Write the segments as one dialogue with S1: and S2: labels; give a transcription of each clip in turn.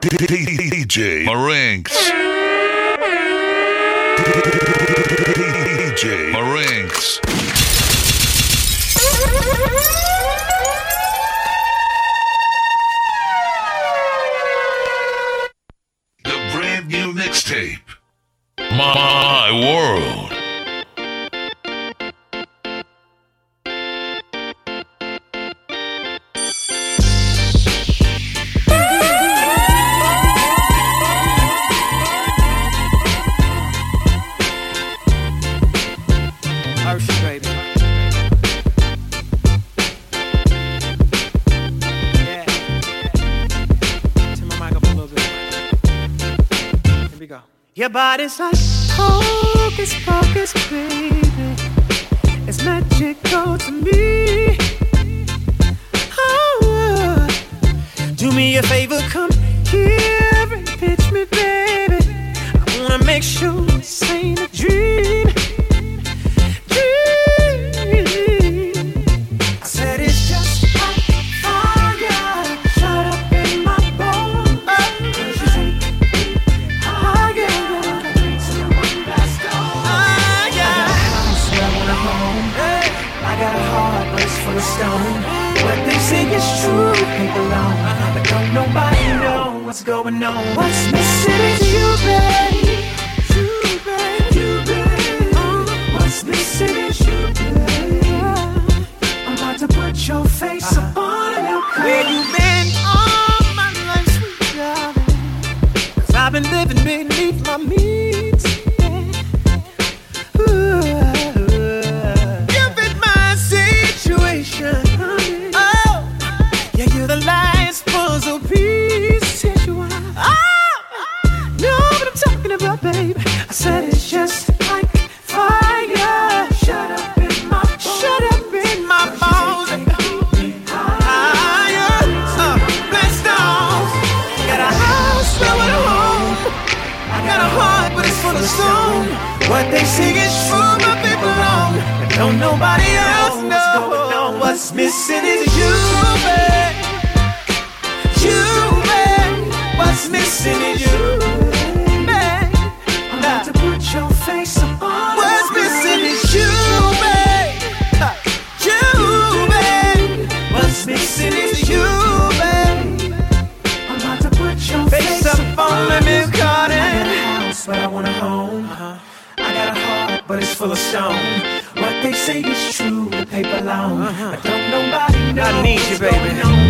S1: DJ Marinks. DJ Marinks. The brand new mixtape. My World.
S2: Body's like hocus pocus, baby. It's magical to me. Oh, do me a favor, come here and pitch me, baby. I wanna make sure what's going on. What's missing is you, babe. You. You. What's missing is you. I'm about to put your face up on a new car. Where you been all my life, sweet? Cause I've been living beneath my means. Missing is you, babe. You, babe. What's missing is you, babe. I'm about to put your face on What's missing is you, babe. You, babe. What's missing is you, babe. I'm about to put your face, up on milk carton. I got a house, but I want a home. Uh-huh. I got a heart, but it's full of stone. What they say is true, paper long. Uh-huh. But don't nobody know. I need you, baby.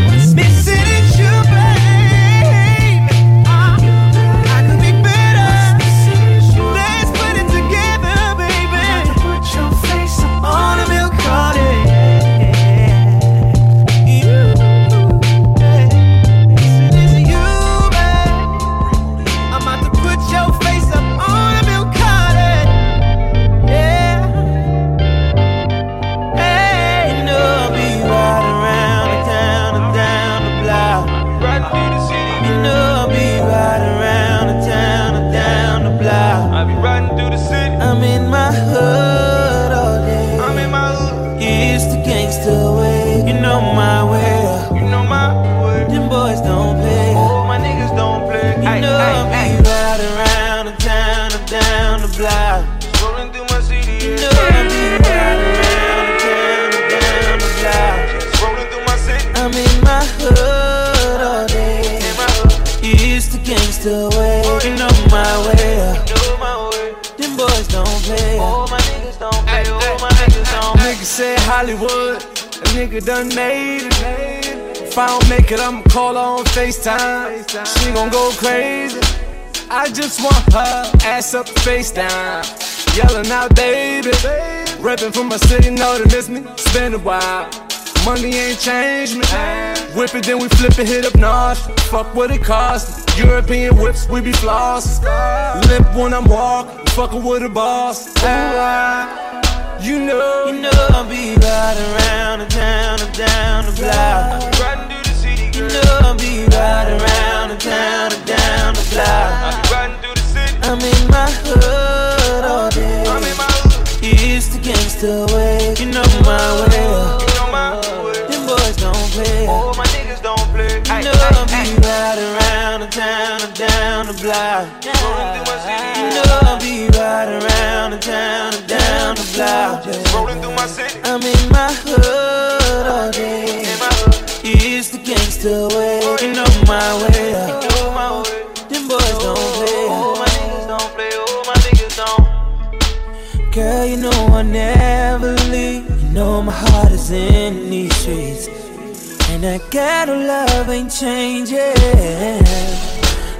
S2: I don't
S3: make it, I'ma call her on FaceTime. She gon' go crazy. I just want her ass up, face down. Yelling out, baby. Reppin' from my city, know they miss me. It's a while. Money ain't changed me. Whip it, then we flip it, hit up North. Fuck what it cost. European whips, we be floss. Lip when I'm walking, fucking with a boss. You know,
S2: You know I'll be riding around and down and down the block.
S4: Riding through the city,
S2: You
S4: girl.
S2: know I'll be riding around and down and down the block.
S4: Riding through the city.
S2: I'm in my hood all day.
S4: I'm in my hood.
S2: It's the gangster way. You know my way.
S4: You know my way.
S2: Them boys don't play.
S4: Oh, my niggas don't play.
S2: You know I'll be riding around and down and down the block.
S4: Rolling through my city.
S2: You know I'll be riding around and down and down the block.
S4: Rolling
S2: way. You know my way.
S4: You know my way.
S2: Them boys don't oh, play.
S4: Oh, my niggas don't play. Oh, my niggas don't.
S2: Girl, you know I never leave. You know my heart is in these streets. And that ghetto love ain't changing.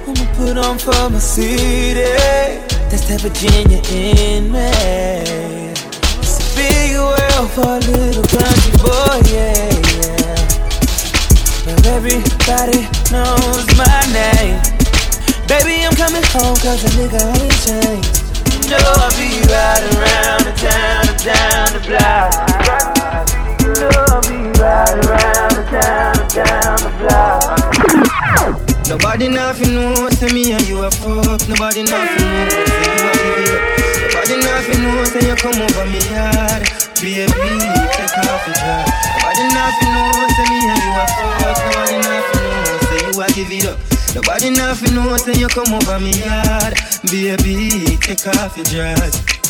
S2: I'ma put on for my city. That's that Virginia in me. It's a big world for a little country boy, yeah. Everybody knows my name. Baby, I'm coming home cause a nigga ain't changed. Know I'll be riding around the town down the block. Know I'll be riding around the town down the block.
S5: Nobody nothing know, say me and you a fuck. Nobody nothing know, say you a give it up. Nobody nothing know, say you come over me yard. Baby, take off your dress. Nobody nothing know, say me and you a fuck. Nobody nothing know, say you a give it up. Nobody nothing know, say you come over me yard. Baby, take off your dress.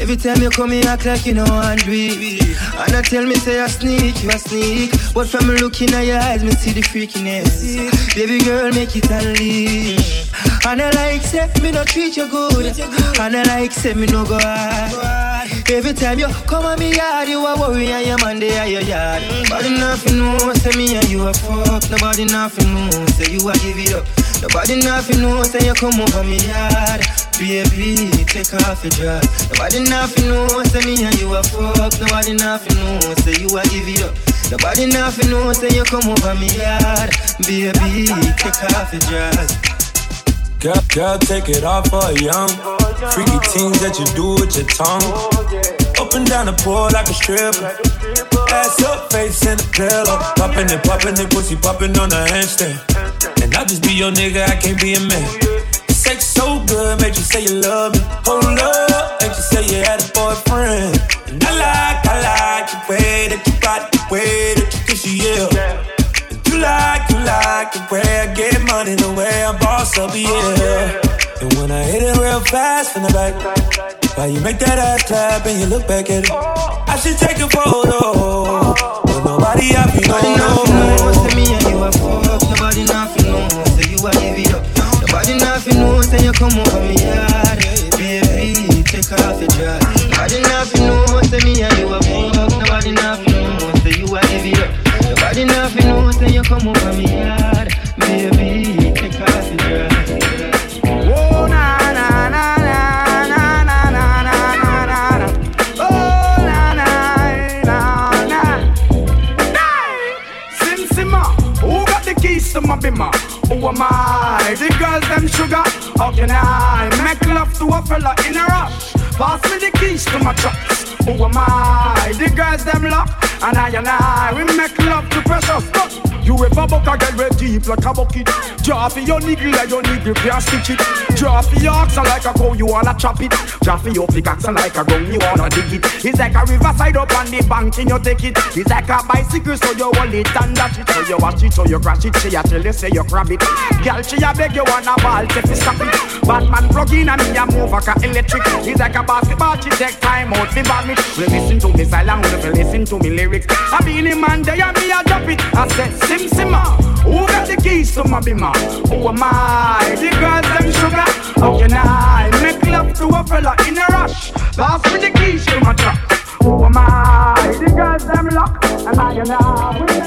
S5: Every time you come, you act like you know and it. And I tell me, say I sneak, you a sneak. But from looking at your eyes, me see the freakiness. Baby girl, make it unleash. And I like, say, me no treat you good. And I like, say, me no go hard. Every time you come on me yard, you a worry and your man there your yard. Nobody nothing know, say me and you a fuck. Nobody nothing know, say you a give it up. Nobody nothing know, say you come over me yard. Baby, take off your dress. Nobody nothing know, say me and you a fuck. Nobody nothing know, say you a give it up. Nobody nothing know, say you come over me yard. Baby, take off your dress.
S3: Girl, girl, take it off for young. Freaky things that you do with your tongue. Up and down the pole like a stripper. Ass up, face in the pillow. Popping it, popping it, pussy popping on the handstand. And I just be your nigga, I can't be a man. Sex so good, make you say you love me. Hold up, make you say you had a boyfriend. And I like, I like the way that you got the way that you kiss yeah. And you like, like the way I get money, the way I boss up, yeah. And when I hit it real fast from the back, why you make that ass clap and you look back at it? I should take a photo, but nobody I be
S5: Nobody know, say me and you a fuck. Nobody nothing know, say you a give it up. Nobody nothing know, say you come over me yard. Baby, take off your dress. Nobody nothing know, say me and you a fuck. Nobody nothing know, say you a give it up. Nobody nothing know, say you come over me yard.
S6: Girls them sugar. How can I make love to a fella in a rush? Pass me the keys to my truck. Who am I? The girls them lock, and I and I we make love to precious. But you ever buck a girl with deep like a bucket? Draw your niggle like your niggle can't stitch it. Draw your oxen like a cow, you wanna chop it. Draw your pickaxe like a gun, you wanna dig it. It's like a riverside up on the bank and you take it. It's like a bicycle, so you hold it and dash it. So you watch it, so you crash it. She a tell you say you grab it. Girl, she a beg you wanna ball, take it, stop it. Batman plug in and me a move like a electric. It's like a basketball, she take time out ball me. Well, listen to me silent, well, listen to me lyrics. I be the man there and me a drop it. I said, Sim Simma, who got the keys to my bimmer? Who am I? The girls them sugar. How can I make love to a fella in a rush? Pass me the keys to my truck. Who am I? The girls them lock, and I to.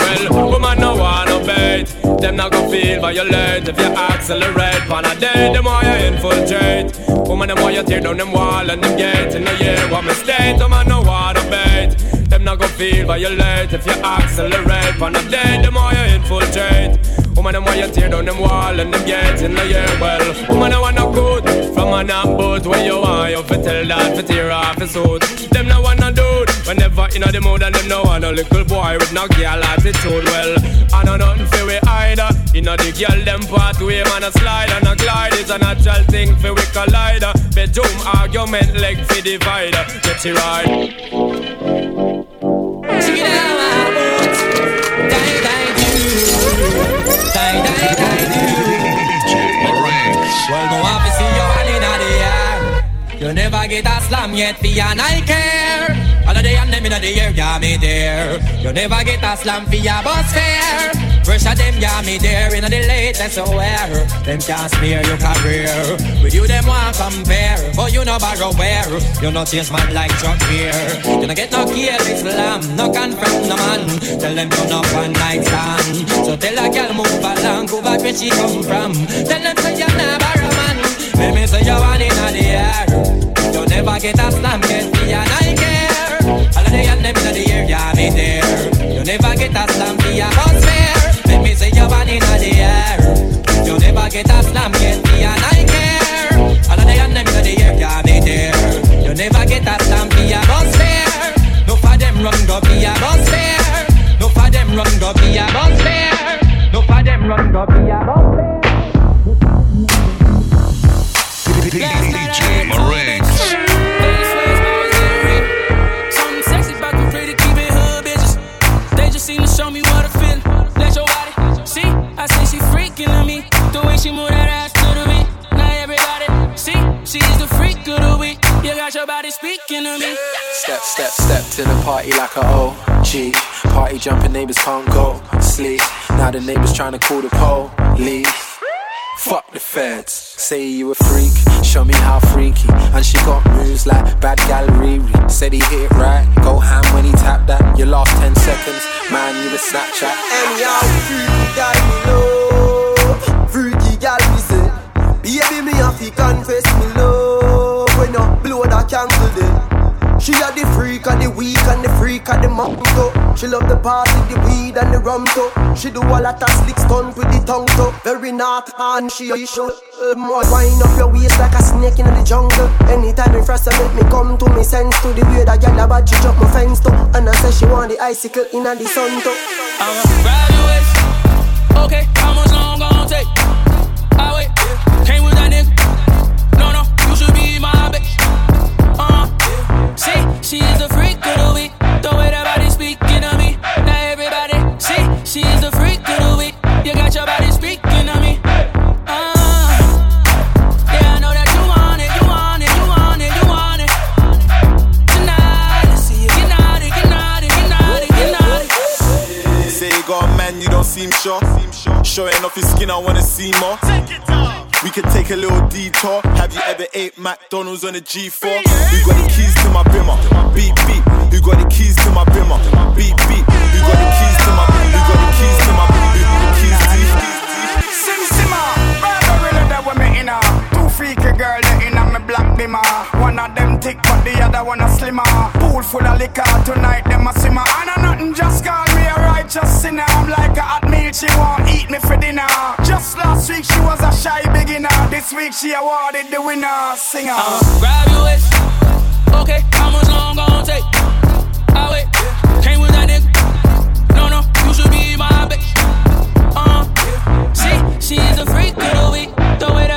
S4: Well, woman no want no bait. Them not gon' feel violent if you accelerate. Pan a day, them why you infiltrate. Woman them why you tear down them wall and them gates. And no yeah, what mistake. Woman no want no bait. Them not gonna feel violate if you accelerate. On a day, the more you infiltrate. Woman, them why you tear down them wall and them gates in the air. Well, woman, I want no good from a not boat where you want. You fi tell that fi tear off his suit. Them no want whenever inna the mood and them no want no little boy with no girl attitude. Well, I know nothing fi we either. Inna the girl them pathway, man a slide and a glide is a natural thing fi we collide. Bedroom argument leg fi divide. Get it right.
S7: Sing it out. Well, go up and see your hand in the air. You never get a slam yet, for your I care. All of the hand them in the air, yeah, me there. You never get a slam for your bus fare. Pressure them, yeah, me there. In the latest wear. Them can't smear your career. With you, them want compare. But you know borrow where. You not chase man like Chuck Beer. You don't get no careless slam. No confront no man. Tell them you're not one night stand. So tell a girl move along. Go back where she come from. Tell them say you're never a man. Let me say you're one in the air. You never get a slam, get me and I care. All of the hand them in the air, yeah, me there. You never get a slam, be a bus fare. Let me say you're one in the air. You never get a slam, get me and I care. All of the hand them in the air, yeah, me there. You never get a slam, be a bus fare. No for them run go be a bus fare. No for them run go be a bus fare. No for them run go be a bus fare.
S8: Me.
S9: Step, step, step to the party like a OG. Party jumping, neighbors can't go sleep. Now the neighbors trying to call the police. Fuck the feds. Say you a freak, show me how freaky. And she got moves like bad gal Riri. Said he hit it right, go ham when he tapped that. Your last 10 seconds, man, you a Snapchat.
S10: Anyhow, freaky gal me love, freaky gal me say. Baby, me have She a the freak of the week and the freak of the month too. She love the party, the weed and the rum too. She do a lot of slick stunt with the tongue too. Very not and she show. Uh, more wind up your waist like a snake in the jungle. Anytime in frost, make me come to me sense to the way that girl a bad she drop my fence too. And I say she want the icicle in the sun too.
S8: I'm a graduate. Okay, how much long gon' take? She is the freak of the week. The way that body speaking to me. Now everybody, see, she is the freak of the week. You got your body speaking to me. Uh, yeah, I know that you want it, you want it, you want it, you want it. Tonight, let's see you get naughty, get naughty, get naughty, get naughty.
S11: Say you got a man, you don't seem sure. Showing off your skin, I wanna see more. We could take a little detour. Have you ever ate McDonald's on a G4? Who got the keys to my bimmer? Beep beep. Who got the keys to my bimmer? Beep beep. Who got the keys to my? Who got the keys to my? Who got the keys to?
S6: Sim Simma, brother really that with me inner. Freaky girl that inna me black bimmer. One of them thick but the other one a slimmer. Pool full of liquor tonight them a simmer. And a nothing just call me a righteous sinner. I'm like a hot meal she want eat me for dinner. Just last week she was a shy beginner. This week she awarded the winner singer.
S8: I'ma grab your waist. Okay, how much long gon' take? I wait. Came with that nigga. No, no, you should be my bitch. Uh, see, she is a freak of the week.
S12: The
S13: way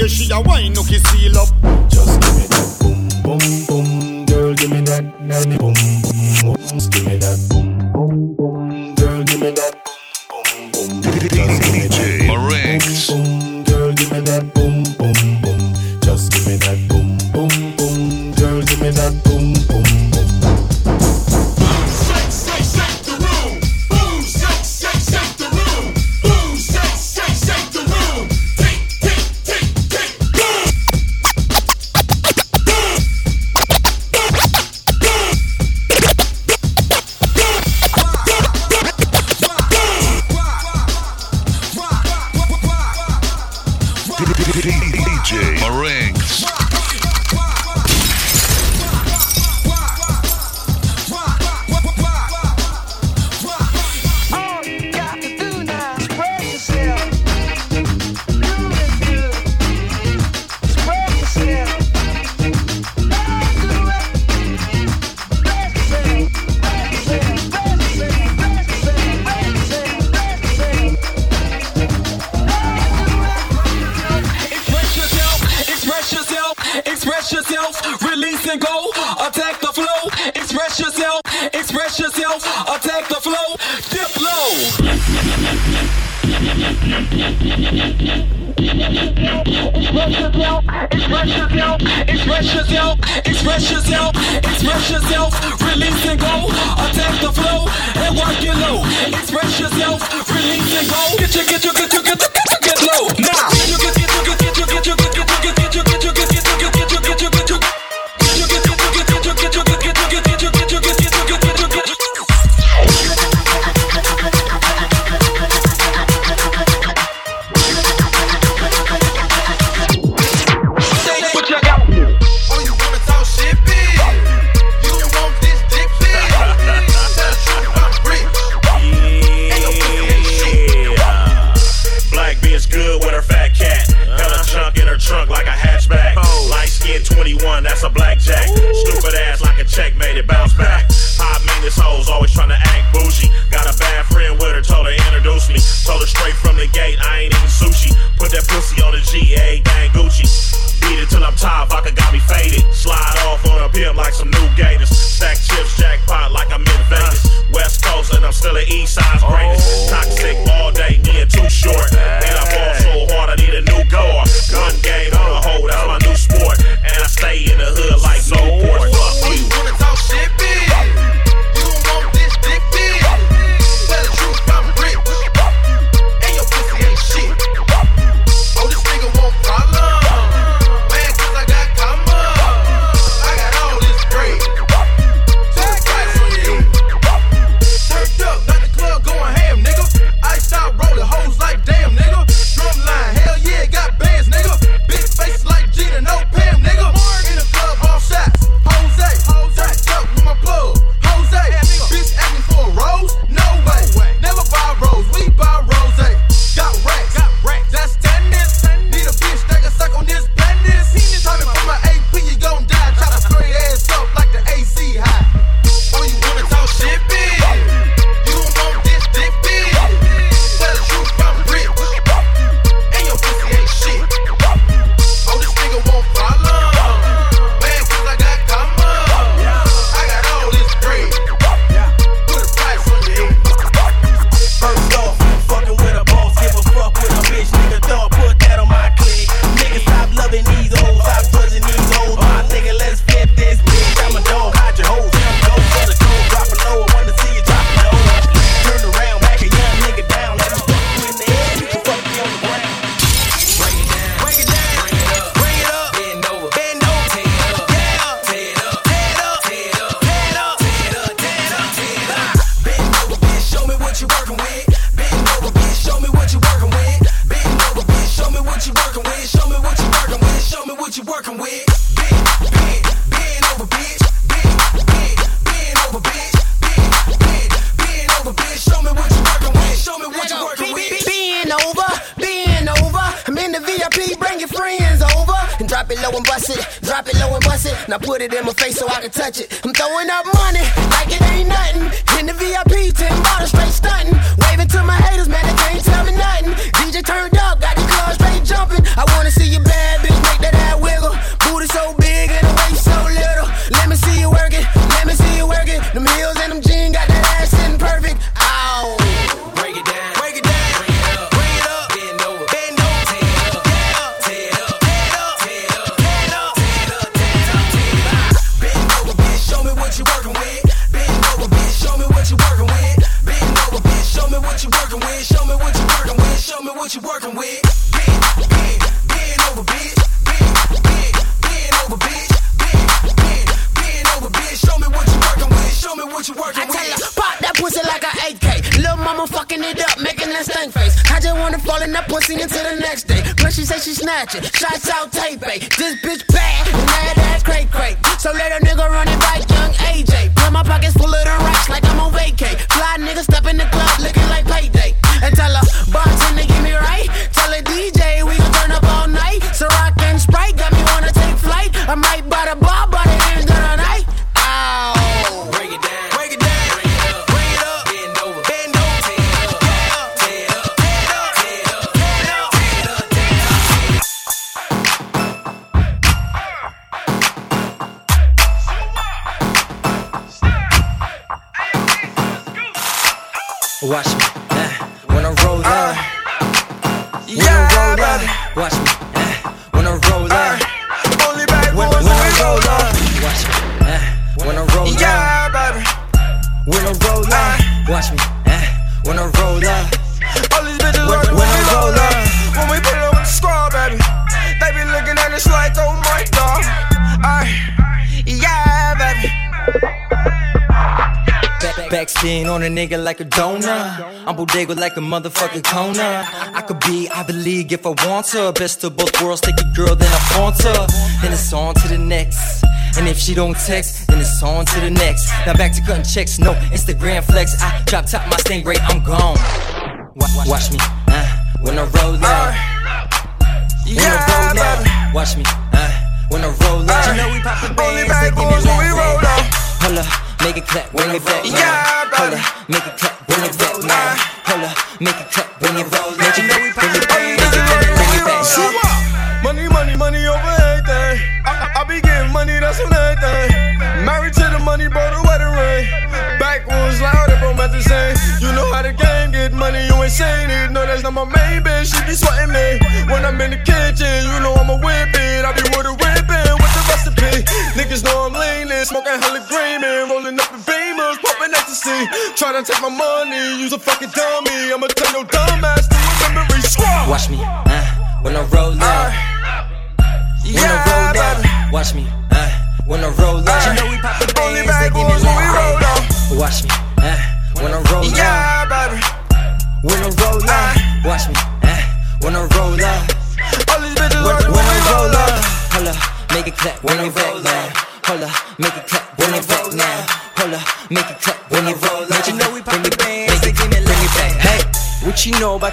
S14: way she a wine, no kiss seal up.
S15: Just give me that boom, boom, boom, girl, give me that, that boom, boom, boom, give me that boom, boom, boom, girl, give me that boom, boom, boom.
S16: I'm
S17: bodega like a motherfucking Kona. I could be Ivy League if I want to. Best of both worlds, take a girl, then I flaunt her. Then it's on to the next. And if she don't text, then it's on to the next. Now back to cutting checks, no Instagram flex. I drop top my stain rate, I'm gone. Watch, watch me, uh, when I roll out. Uh, when yeah, I roll out, watch me, uh, when I roll out.
S7: You know we pop the bands, they give me when we roll
S17: out. up, make it clap, when it back.
S7: Yeah,
S17: brother. up, make it clap bring it back now. Hold up, make it clap, bring it back. Make it clap, bring it back, make it clap, bring it back.
S18: Money, money, money over everything. I, I be getting money, that's on everything. Married to the money, bought a wedding ring. Backwoods loud, if I'm at the same. You know how the game get money, you ain't saying it. No, that's not my main bitch, she be sweating me. When I'm in the kitchen, you know I'm a whip it. I be with a whipping with the recipe. Niggas know I'm leaning, smoking hella green, man. Rolling up the beamers, ecstasy. Try to take my money, use a fucking dummy. I'ma turn your dumb ass to a memory squad.
S17: Watch me, uh, when I roll up. When I roll up, watch me, uh, when I roll up.
S7: You know we pop the Only bad boys when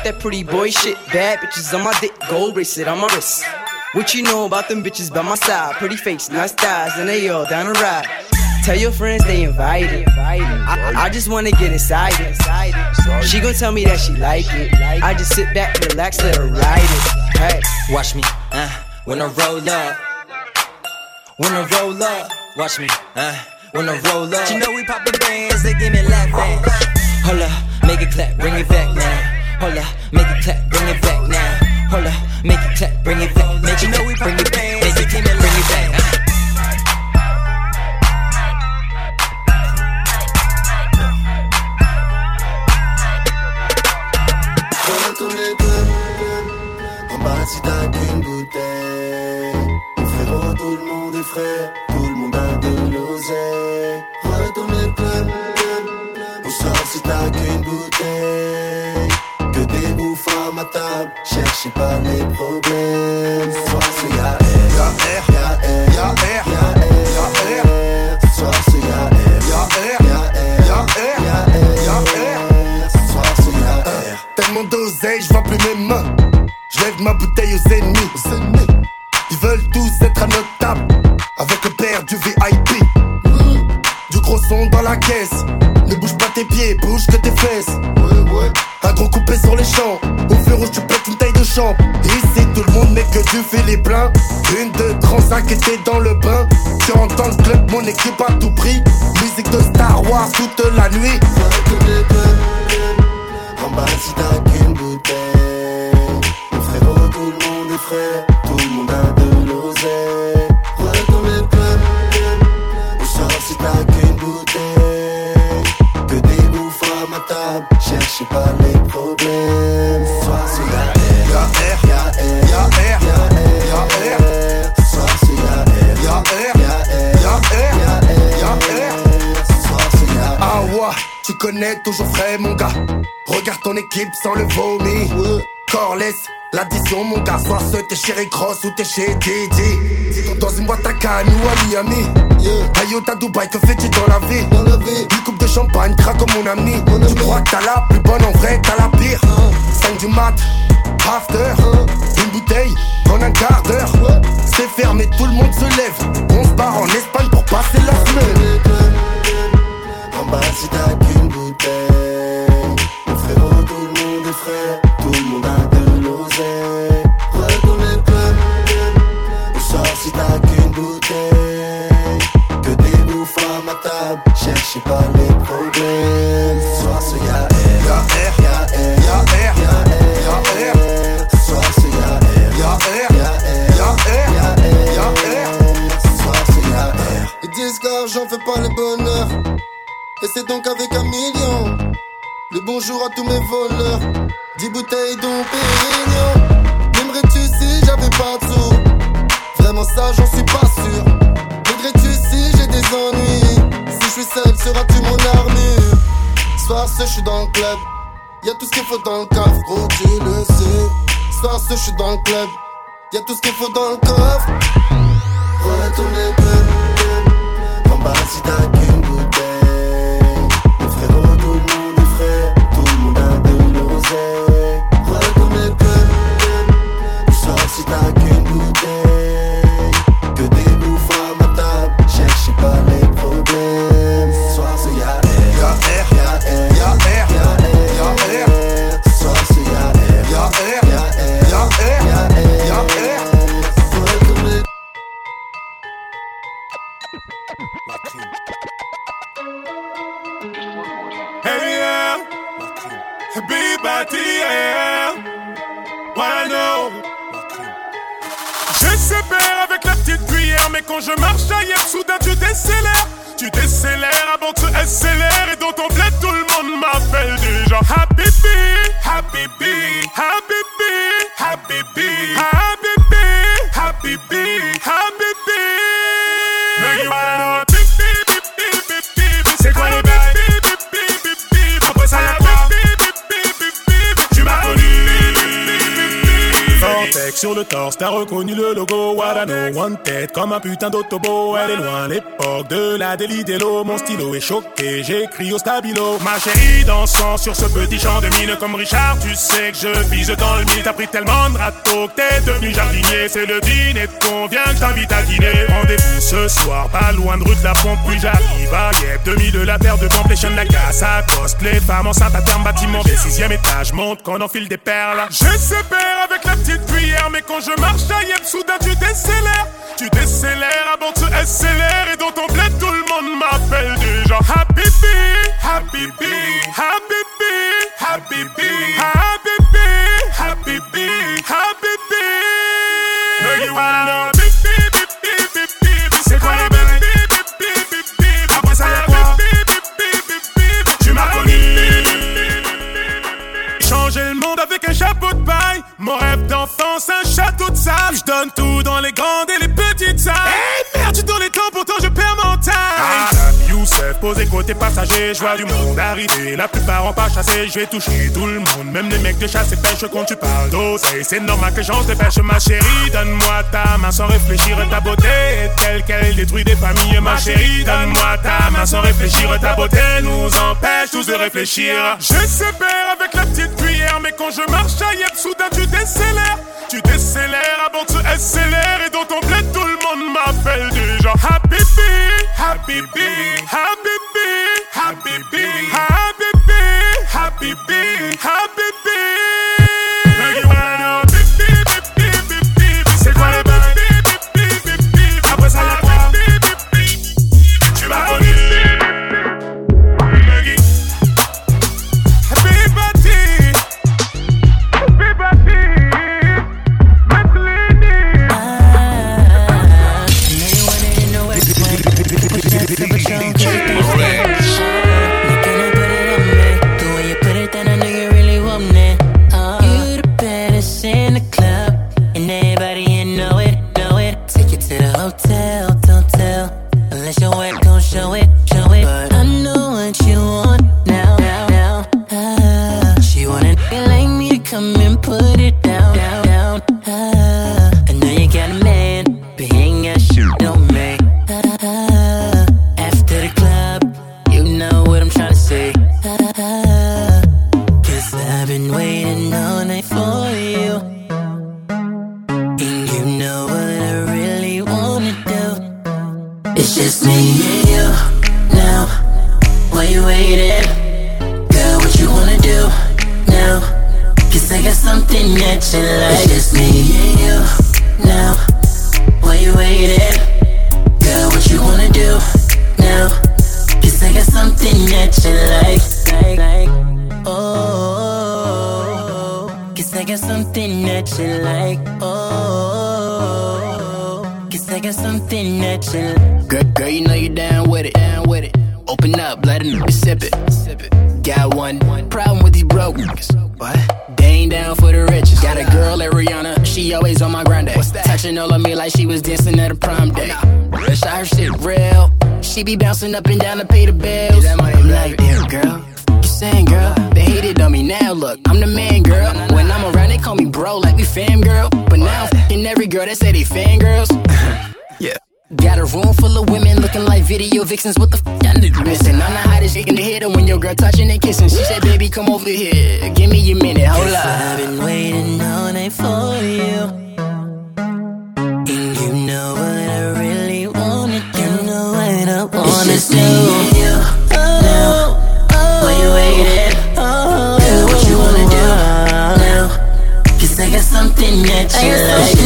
S19: about that pretty boy shit? Bad bitches on my dick, gold bracelet on my wrist. What you know about them bitches by my side? Pretty face, nice thighs, and they all down the ride. Tell your friends they invited. I, I just wanna get inside it. She gon' tell me that she like it. I just sit back, relax, let her ride it. Hey,
S17: Watch me, uh, when I roll up. When I roll up, watch me, uh, when I roll up.
S7: You know we pop the bands, they give me bands.
S17: Hold up, make it clap, bring it back now. Hold up, make it clap, bring it back now. Hold up, make it clap, bring it back. Make it clap, bring it back, make it clap, bring it back.
S20: Retourne les clubs, en bas si t'as qu'une bouteille. Mon frérot, tout le monde est frais, tout le monde a de l'oseille. Retourne les clubs, on sort si t'as qu'une bouteille. Ma table, cherchez pas les problèmes. Ce soir c'est y'a R, y'a y'a R, y'a R. Ce soir c'est y'a R, y'a R, y'a R. Ce soir c'est y'a R.
S14: Tellement d'oseille, je vois plus mes mains. Je lève ma bouteille aux ennemis. Ils veulent tous être à notre table. Avec le père du VIP. Du gros son dans la caisse. Ne bouge pas tes pieds, bouge que tes fesses. Un gros coupé sur les champs. Au feu rouge, tu pètes une taille de champ. Ici, tout le monde met que du fais les pleins. Une, deux, 35 était dans le bain. Tu rentres dans le club, mon équipe à tout prix. Musique de Star Wars toute la nuit.
S20: Frais
S14: mon gars Regarde ton équipe sans le vomi. Corless, l'addition mon gars Soit ce t'es chez Rick Ross ou t'es chez Didi. Dans une boîte à Cannes ou à Miami. Ayo t'as Dubaï, que fais-tu dans la vie? Une coupe de champagne, craque comme mon ami. Tu crois que t'as la plus bonne, en vrai t'as la pire. 5 du mat, after Une bouteille en un quart d'heure. C'est fermé, tout le monde se lève. On se barre en Espagne pour passer la semaine.
S20: En bas c'est
S21: donc avec un million. Le bonjour à tous mes voleurs. 10 bouteilles dont Pérignon. M'aimerais-tu si j'avais pas de sous? Vraiment ça, j'en suis pas sûr. M'aimerais-tu si j'ai des ennuis? Si je suis seul, seras-tu mon armure? Soir ce, je suis dans le club. Y'a tout ce qu'il faut dans le coffre, gros, tu le sais. Soir ce, je suis dans le club. Y'a tout ce qu'il faut dans le coffre.
S20: Retourne le club
S22: Elle est loin. L'époque de la délit d'Elo Mon stylo est choqué, j'écris au stabilo. Ma chérie dansant sur ce petit champ de mine Comme Richard, tu sais que je vise dans le mille. T'as pris tellement de râteaux que t'es devenu jardinier. C'est le dîner convient que je t'invite à dîner. Rendez-vous ce soir, pas loin de rue de la pompe Puis j'arrive à Yep, 2000 de la paire de complétion de la casse à coste. Les femmes enceintes à bâtiment des sixième étage Monte qu'on enfile des perles. J'espère avec la petite cuillère Mais quand je marche Yep, soudain tu décélères. Tu décélères avant tu accélères Et dans ton bled tout le monde m'appelle déjà. Happy Bee, Happy Bee, Happy Bee, Happy Bee, Changer le monde avec un chapeau de paille. Mon rêve d'enfance, un château de sable. Je donne tout dans les grandes et les petites salles. Hey merde, tu tournes les temps, pourtant je perds mon time. Ah, Youssef, posé côté passager. Je vois du monde arriver, la plupart en pas chassé. Je vais toucher tout le monde, même les mecs de chasse et pêche. Quand tu parles d'oseille, c'est normal que j'en dépêche. Ma chérie, donne-moi ta main sans réfléchir. Ta beauté est telle qu'elle détruit des familles. Ma chérie, donne-moi ta main sans réfléchir. Ta beauté nous empêche tous de réfléchir. J'espère avec la petite cuillère, mais quand je marche à Yep, soudain tu décélères. Tu décélères avant que tu accélères. Et dans ton bled, tout le monde m'appelle déjà Happy Bee, Happy
S23: something you like. It's me and you now. Why you waiting? Girl, what you wanna do now? Cause I got something that you like. like, like. Oh, cause I got something that you like. Oh, cause I got something that you like.
S24: Girl, girl, you know you down with it, down with it. Open up, let nigga sip it. Got one problem with these broke niggas. What? Ain't down for the riches. Got a girl at Rihanna, she always on my grind. Touching all of me like she was dancing at a prom day. Bitch, I her shit real. She be bouncing up and down to pay the bills. I'm like, damn, girl. You saying, girl? They hated on me now. Look, I'm the man, girl. When I'm around, they call me bro, like we fam, girl. But now, fucking every girl that say they fangirls. Got a room full of women looking like video vixens. What the f? Y'all niggas missing? I'm the hottest chick in the hitter when your girl touching and kissing. She said, baby, come over here. Give me a minute. Hold up.
S23: I've been waiting all night for you. And you know what I really wanna do. You know what I wanna
S24: just
S23: do.
S24: me and
S23: you. Oh, oh,
S24: Why you waiting?
S23: Oh, oh,
S24: Girl, what you wanna do
S23: now? Cause I got something that you like.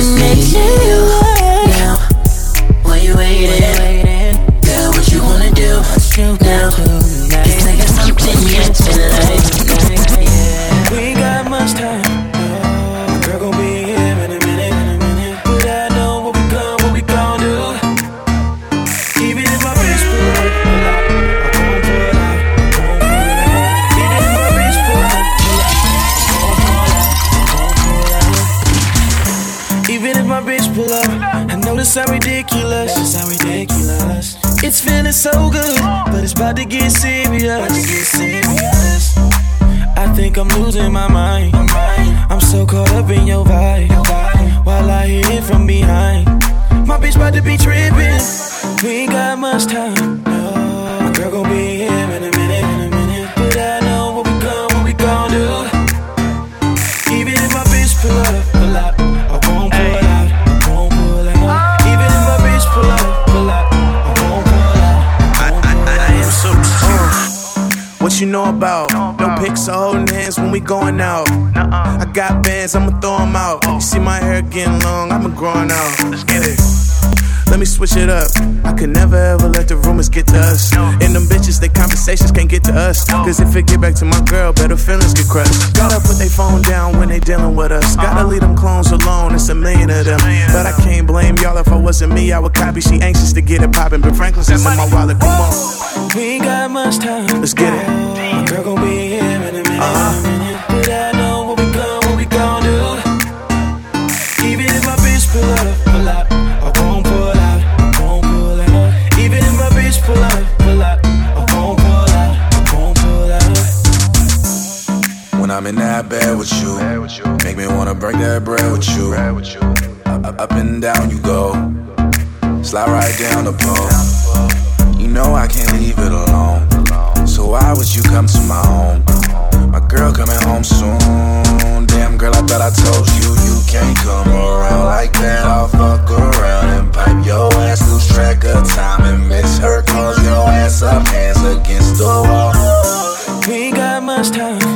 S23: so ridiculous.
S24: It ridiculous. It's
S23: feeling
S13: so good, but it's about to. Get serious. I think I'm losing my mind. I'm so caught up in your vibe.
S25: going out. I got bands, I'ma throw them out. You see my hair getting long, I'ma growing out. Let's get it. Let me switch it up. I could never ever let the rumors get to us. And them bitches, their conversations can't get to us. Cause if it get back to my girl, better feelings get crushed. Gotta put their phone down when they dealing with us. Uh-huh. Gotta leave them clones alone, it's a million of them. But I can't blame y'all if I wasn't me, I would copy. She anxious to get it poppin', but Franklin's in my wallet, come on.
S13: We ain't got much time.
S25: Let's get it.
S13: My girl gon' be here in a minute.
S26: Uh-huh. I'm in that bed with you. Make me wanna break that bread with you. Up, up and down you go. Slide right down the pole. You know I can't leave it alone. So why would you come to my home? My girl coming home soon. Damn girl, I thought I told you you can't come around like that. I'll fuck around and pipe your ass, lose track of time and miss her cause your ass up, hands against the wall.
S13: We got much time.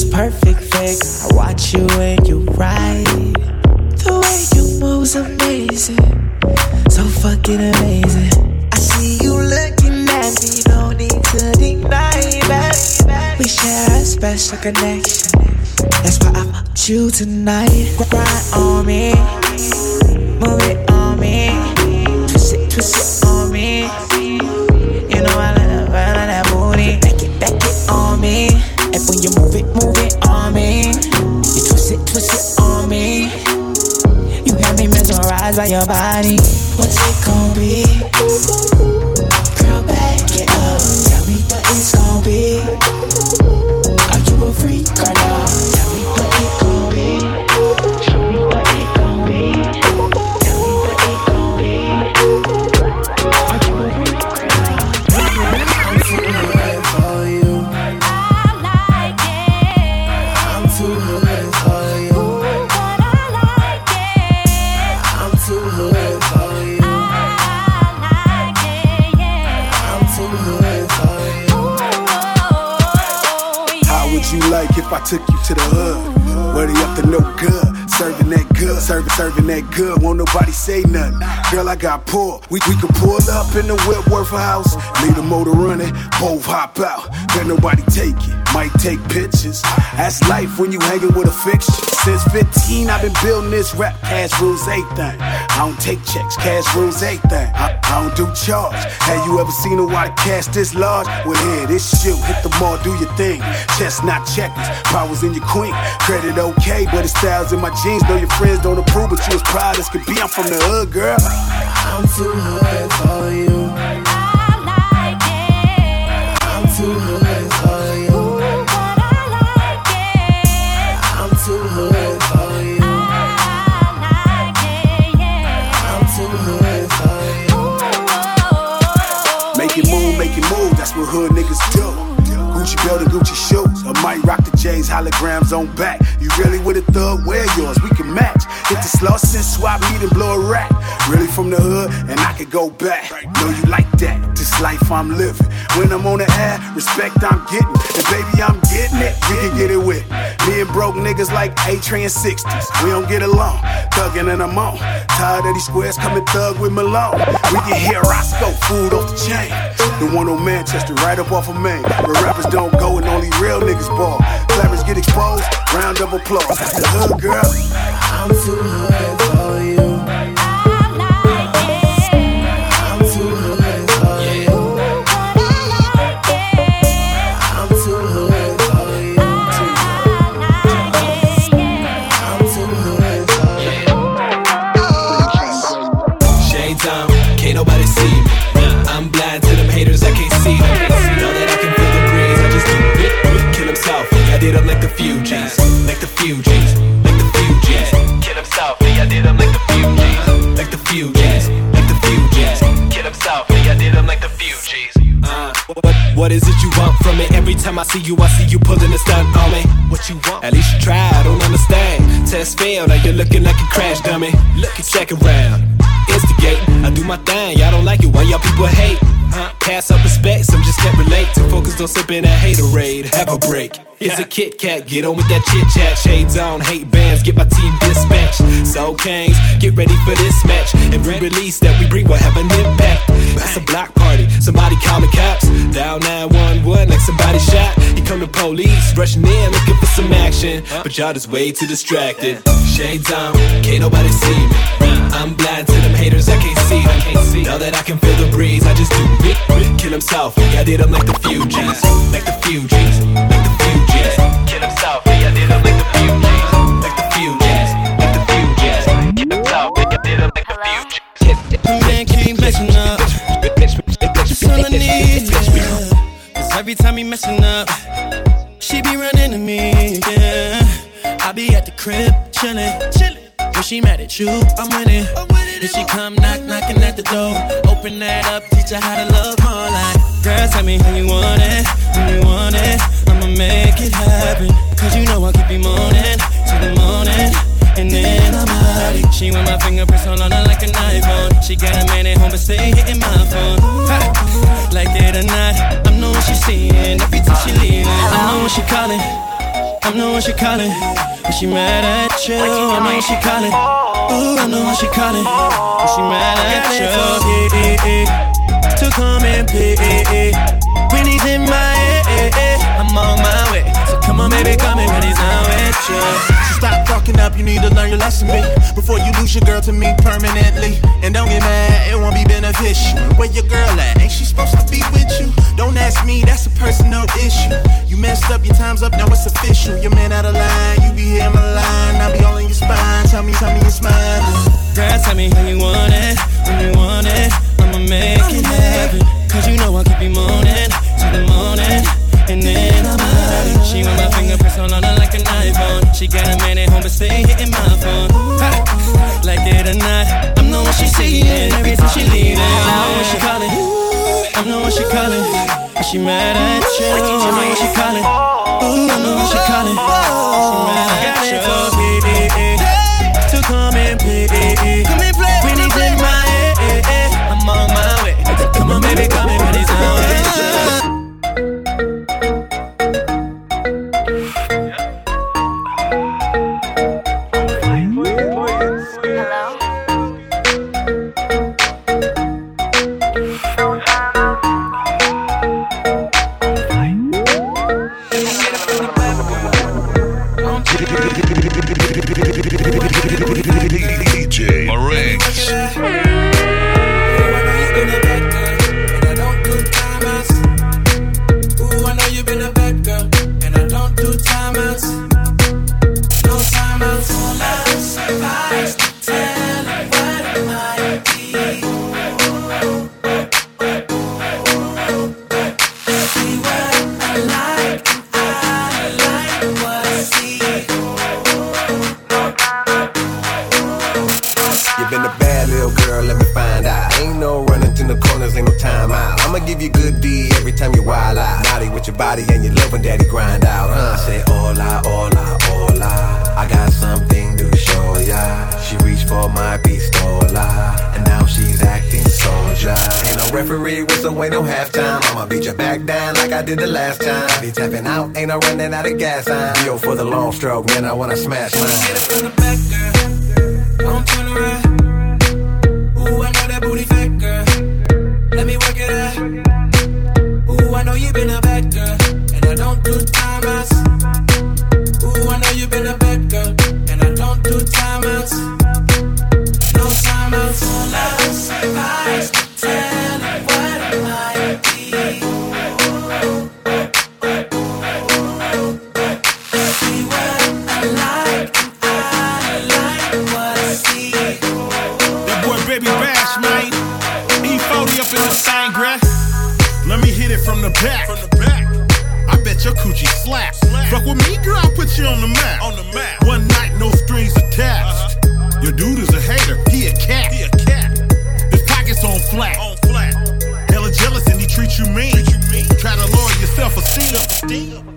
S27: This perfect figure. I watch you when you ride. The way you move's amazing. So fucking amazing. I see you looking at me, no need to deny that. We share a special connection. That's why I fucked you tonight. Grind on me, move it by your body. What's it gonna
S28: that good. Won't nobody say nothing. Girl, I got poor. We, we could pull up in the Whitworth house, leave the motor running, both hop out. Bet nobody take it, might take pictures. That's life when you hanging with a fixture. Since 15, I've been building this rap. Cash rules thing I don't take checks, cash rules everything. I, I don't do charge. Have you ever seen a white cash this large? Well, here, this shit, hit the mall, do your thing. Chestnut checkers, powers in your queen. Credit okay, but it's styles in my jeans. Know your friends don't approve, but you as proud as can be. I'm from the hood, girl.
S29: I'm too hood for you.
S28: Holograms on back. You really with a thug? Wear yours, we can match. Hit the Slauson, swap meet and blow a rack. Really from the hood, and I could go back. Know you like that, this life I'm living. When I'm on the air, respect I'm getting. And baby, I'm getting it. We can get it with me and broke niggas like A-Train 60s. We don't get along, thuggin' and I'm on. Tired of these squares coming thug with Malone. We can hear Roscoe, food off the chain. The one on Manchester, right up off of Main. Where rappers don't go and only real niggas ball. Clappers get exposed, round of applause. The hood, girl.
S29: I'm too hood
S30: Fugees, like the Fugees. Kill him softly, I did them like the Fugees, like the Fugees, like the Fugees. Kill him softly, I did them like the Fugees. Uh, what, what is it you want from me? Every time I see you, I see you pulling a stunt on me. What you want? At least you try, I don't understand. Test failed, now you're looking like a crash dummy. Look at second round.
S31: I do my thing, y'all don't like it, why y'all people hate? Huh? Pass up respect, some just can't relate. Too focused on sipping that haterade. Have a break. It's a Kit Kat, get on with that chit chat. Shades on, hate bands, get my team dispatched. So Kings, get ready for this match. Every release that we bring will have an impact. It's a block party, somebody call the cops. Down 911 like somebody shot. He come the police, rushing in, looking for some action. But y'all just way too distracted. Shades on, can't nobody see me. I'm blind to them haters, I can't see them. Now that I can feel the breeze, I just do it. Kill himself, yeah, I did them like the Fugees. Like the Fugees, like the Fugees. Kill himself, yeah, I did them like the Fugees. Like the Fugees, like the Fugees. Kill himself, yeah, I did them like the Fugees.
S3: Man keep messing up. That's all I need. Yeah. Every time he messing up, she be running to me. Yeah. I be at the crib chillin', chillin'. When she mad at you, I'm winning. Then she come knock, knocking at the door. Open that up, teach her how to love more like. Girl, tell me how you want it, when you want it. I'ma make it happen. Cause you know I keep you moaning till the morning. And then I'm out. She want my fingerprints all on her like an iPhone. She got a man at home, but stay hitting my phone. Ha! Like it or not, I'm know what she seeing. Every time she leaving, I know what she calling. I know what she calling. When she mad at you, I know what she calling. Ooh, I know what she calling. When she mad at you, to come and pay. When he's in my head, I'm on my come on, baby, come in when he's not with you.
S32: So stop fucking up, you need to learn your lesson, B. Before you lose your girl to me permanently. And don't get mad, it won't be beneficial. Where your girl at? Ain't she supposed to be with you? Don't ask me, that's a personal issue. You messed up, your time's up, now it's official. Your man out of line, you be here my line. I'll be all in your spine, tell me, tell me you're smiling.
S3: Girl, tell me how you want it, when you want it. I'ma make it happen. Cause you know I keep you moaning till the morning. I'm out. She want my fingerprints all on her like an iPhone. She got a man at home, but stay hitting my phone. Like it or not, I'm know what she seeing. Every time she leaving, I know what she calling. I know what she calling. When she mad at you, I know what she calling. Ooh, I know what she calling. She mad at you, Baby
S33: Bash, man. E-40 up in the sangre. Let me hit it from the back. From the back. I bet your coochie slap. Fuck with me, girl, I'll put you on the map. On the map. One night, no strings attached. Uh-huh. Your dude is a hater, he a cat. He a cat. His pockets on flat. On flat. Hella jealous and he treat you mean. Treat you mean. Try to lower your self-esteem. Partner,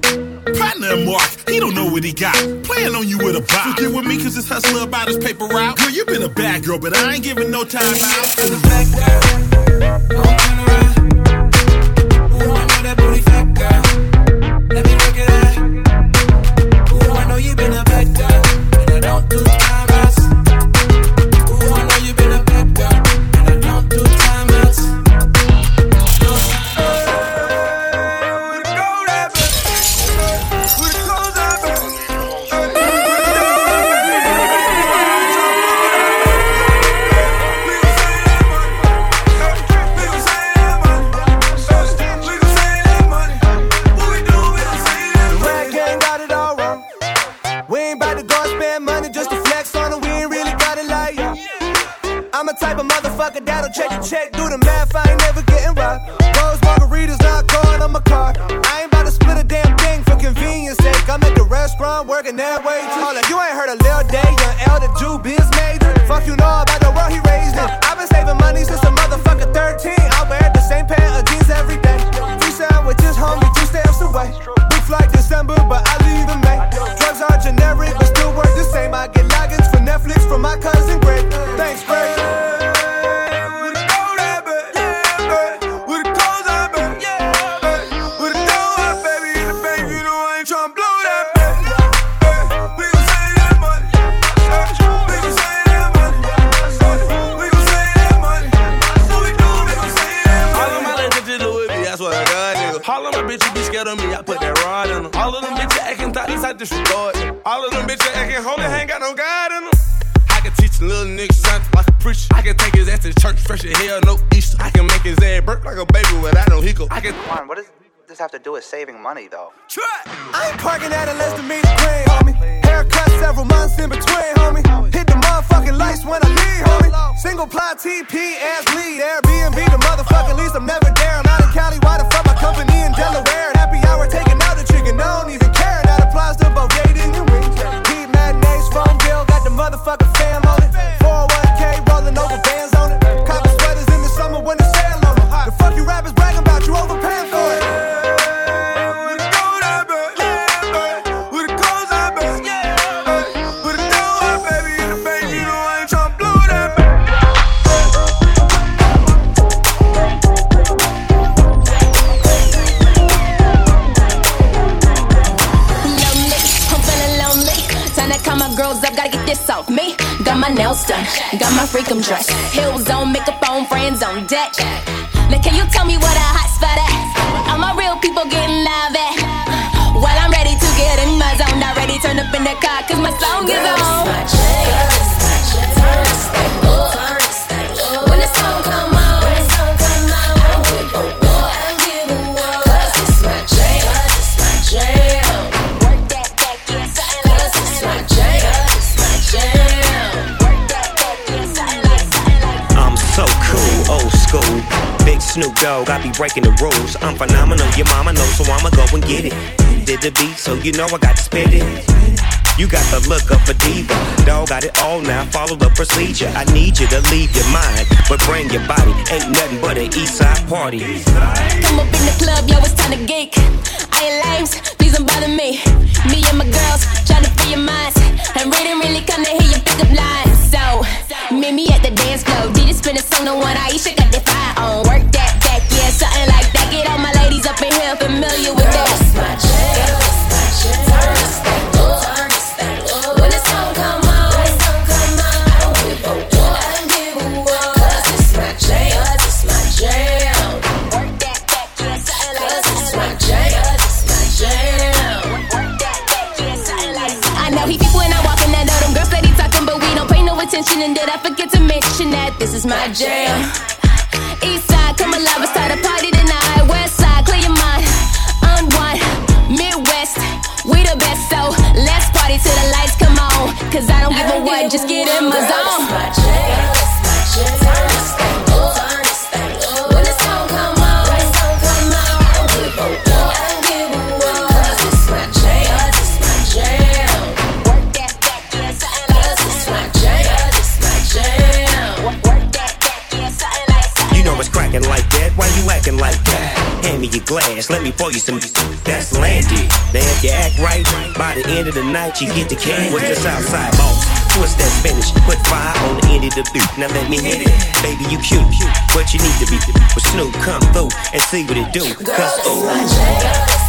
S33: Mark. He don't know what he got. Playing on you with a bop. Get with me, cause this hustler about his paper route. Girl, you been a bad girl, but I ain't giving no time out. To the back girl.
S32: Scared of me, I put that rod in them. All of them bitches acting thoughtless, I disregard them. All of them bitches acting holy, ain't got no God in them. I can teach little nigga something like a preacher. I can take his ass to church, fresh as hell, no Easter. I can make his ass burp like a baby without no hiccup. I can.
S34: What does this have to do with saving money, though?
S35: I ain't parking at a less than meter green, homie. Haircut several months in between, homie. Hit the motherfucking lights when I leave, homie. Single ply TP, ass lead. Airbnb, the motherfucking lease. I'm never there. I'm out in Cali. Why the fuck my company in Delaware? Happy hour taking out the chicken. I don't even care. That applies to both dating and rings. Heat matinees, phone bill. Got the motherfucking fam on it. 401k rolling over bands on it. Copper sweaters in the summer when the sale on it. The fuck you rappers
S12: up, gotta get this off me. Got my nails done, got my freakum dress. Heels on, makeup on, friends on deck. Now can you tell me what a hot spot at? All my real people getting live at. While I'm ready to get in my zone, not ready turn up in the car, cause my song is on.
S36: Snoop Dogg, I be breaking the rules. I'm phenomenal, your mama knows, so I'ma go and get it. Did the beat, so you know I got to spit it. You got the look of a diva. Dog got it all now, follow the procedure. I need you to leave your mind, but bring your body. Ain't nothing but an east side party.
S12: Come up in the club, yo, it's time to geek. I ain't lames, please don't bother me. Me and my girls tryna free your minds. And really, really come to hear your pickup lines. So, meet me at the dance floor. Did you spin a song on one Aisha got the fire on? Work that back, yeah, something like is my jam?
S36: Let me pour you some. That's landed. Now if you act right, by the end of the night you get the cash. What's the Southside boss? Twist that finish, put fire on the end of the beat. Now let me hit it. Baby, you cute, cute, but you need to be with Snoop. Come through and see what it do. Cause ooh.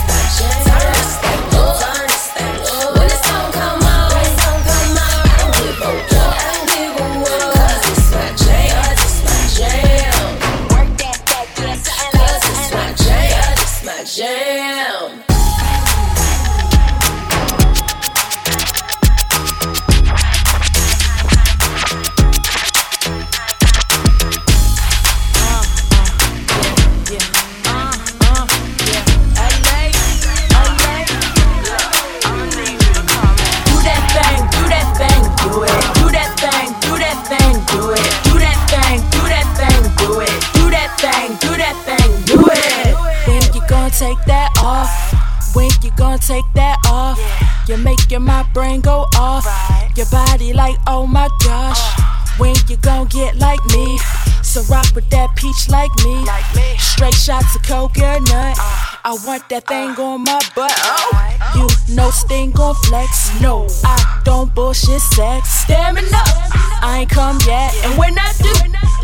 S37: You gonna take that off? You're making my brain go off. Your body like, oh my gosh. When you gonna get like me? So rock with that peach like me. Straight shots of coconut. I want that thing on my butt. Oh, you know Sting gon' flex. No, I don't bullshit sex. Stamina, I ain't come yet. And when I do,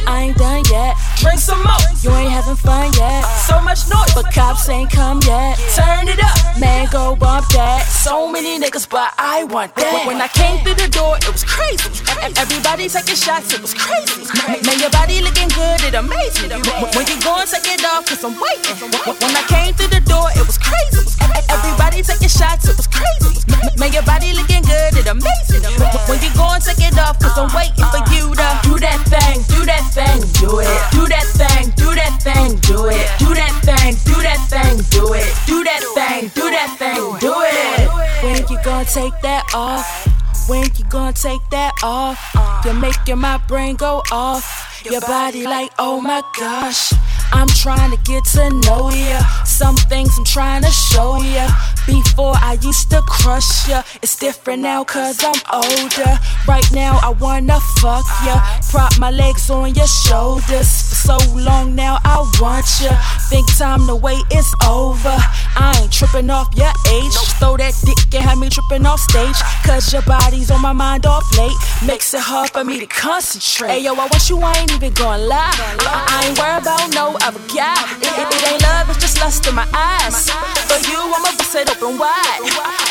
S37: I ain't done yet. Drink some more. You ain't having fun yet. Uh, so much noise, but cops ain't come yet. Turn it up, man, go bump that. So many niggas, but I want that. When I came through the door, it was crazy. Everybody taking shots, it was crazy. Man, your body looking good, it amazed me. When you go and take it off, cause I'm waiting. When I came through the door, it was crazy. Everybody taking shots, it was crazy. Man, your body looking good, it amazed me. When you go and take it off, cause I'm waiting for you to do that thing, do that thing, do it. Do that thing, do that thing, do it. Do that thing, do that thing, do it. Do that thing, do that thing, do it. When you gonna take that off? When you gonna take that off? You're making my brain go off. Your body like, oh, oh my gosh. I'm trying to get to know ya. Some things I'm trying to show ya. Before I used to crush ya. It's different now cause I'm older. Right now I wanna fuck ya. Prop my legs on your shoulders. For so long now I want ya. Think time to wait is over. I ain't tripping off your age. Throw that dick and have me tripping off stage. Cause your body's on my mind off late. Makes it hard for me to concentrate. Hey yo, I want you, I ain't even gonna lie. I, ain't worried about no other guy. It, it, it ain't love, it's just lust in my eyes. For you, I'ma bust it open wide.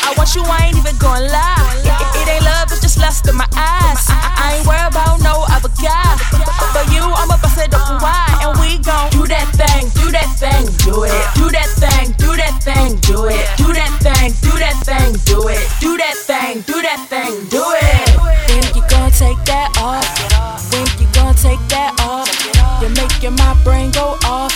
S37: I want you, I ain't even gonna lie. It, it, it ain't love, it's just lust in my eyes. I, I ain't worried about no other guy. For you, I'ma bust it open wide. And we gon' do that thing, do that thing, do it. Do that thing, do that thing, do it. Do that thing, do that thing, do it. Do that thing, do that thing, do it. Brain go off.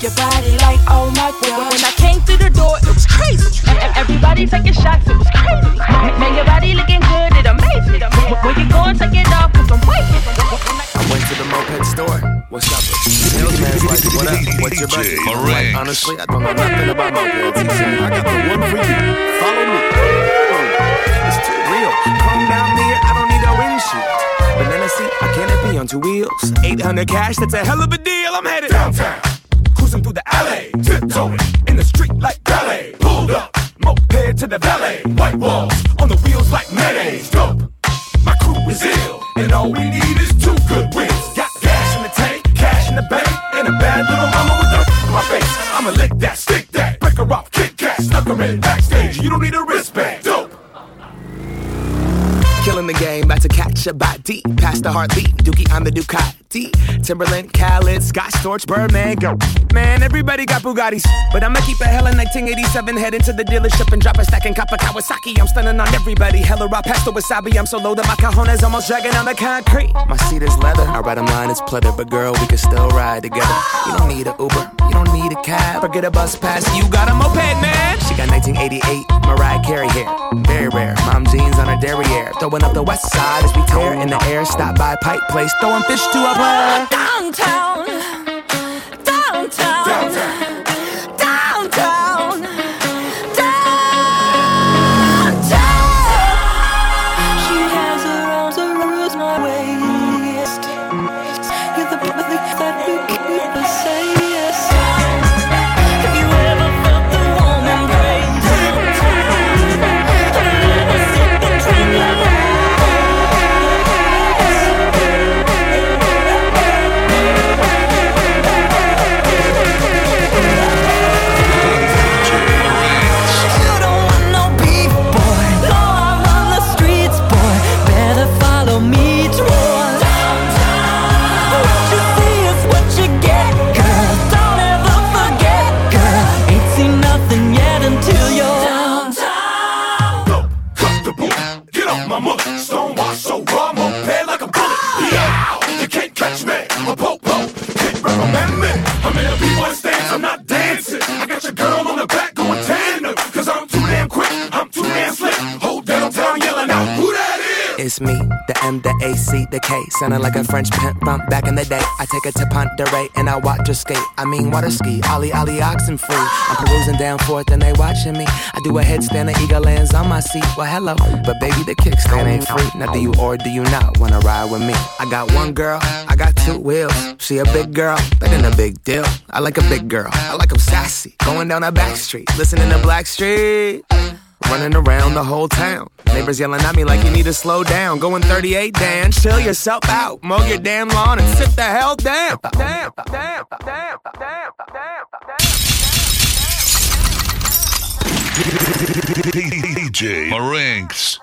S37: Your body like, oh my god. When I came through the door, it was crazy. Everybody taking shots, it was crazy. Man, your body looking good, it amazed me. When you go and take it off, cause I'm waiting.
S32: I went to the moped store. What's up? Salesman's like, what up? What's your budget? I'm like, honestly, I don't know nothing about mopeds. He I got the one for you. Follow me. It's too real. Come down here, Banana seat, I can't be on two wheels. 800 cash, that's a hell of a deal. I'm headed downtown. Cruising through the alley, tiptoeing in the street like ballet. Pulled up, moped to the valet. White walls on the wheels like mayonnaise. Dope. My crew is ill, and all we need is two good wins. Got gas in the tank, cash in the bank, and a bad little mama with a in my face. I'ma lick that, stick that, break her off, kick cat, snuck her in backstage. You don't need a wristband. Dope. Killing the game, about to catch a body. Past the heartbeat, Dookie on the Ducati. Timbaland, Khaled, Scott Storch, Birdman, go. Man, everybody got Bugattis. But I'ma keep a hella 1987, head into the dealership and drop a stack in Kappa Kawasaki. I'm stunning on everybody. Hella raw pasta wasabi. I'm so low that my cajones almost dragging on the concrete. My seat is leather. I ride 'em line is pleather, but girl, we can still ride together. You don't need a Uber, you don't need a cab, Forget a bus pass. You got a moped, man. She got 1988 Mariah Carey hair, very rare. Mom jeans on her derriere, throwing up the west side as we tear in the air. Stop by Pike Place, throwing fish to a
S12: downtown, downtown, downtown,
S17: take her to Ponderay and I watch her skate. I mean, water ski, Ollie, Ollie, oxen free. I'm perusing down forth and they watching me. I do a headstand, the eagle lands on my seat. Well, hello, but baby, the kickstand ain't free. Now, do you or do you not wanna ride with me? I got one girl, I got two wheels. She a big girl, that ain't a big deal. I like a big girl, I like 'em sassy. Going down a back street, listening to Blackstreet. Running around the whole town. Neighbors yelling at me like you need to slow down. Going 38, Dan. Chill yourself out. Mow your damn lawn and sit the hell down. Damn, damn, damn, damn, damn, damn.
S1: DJ Marinx.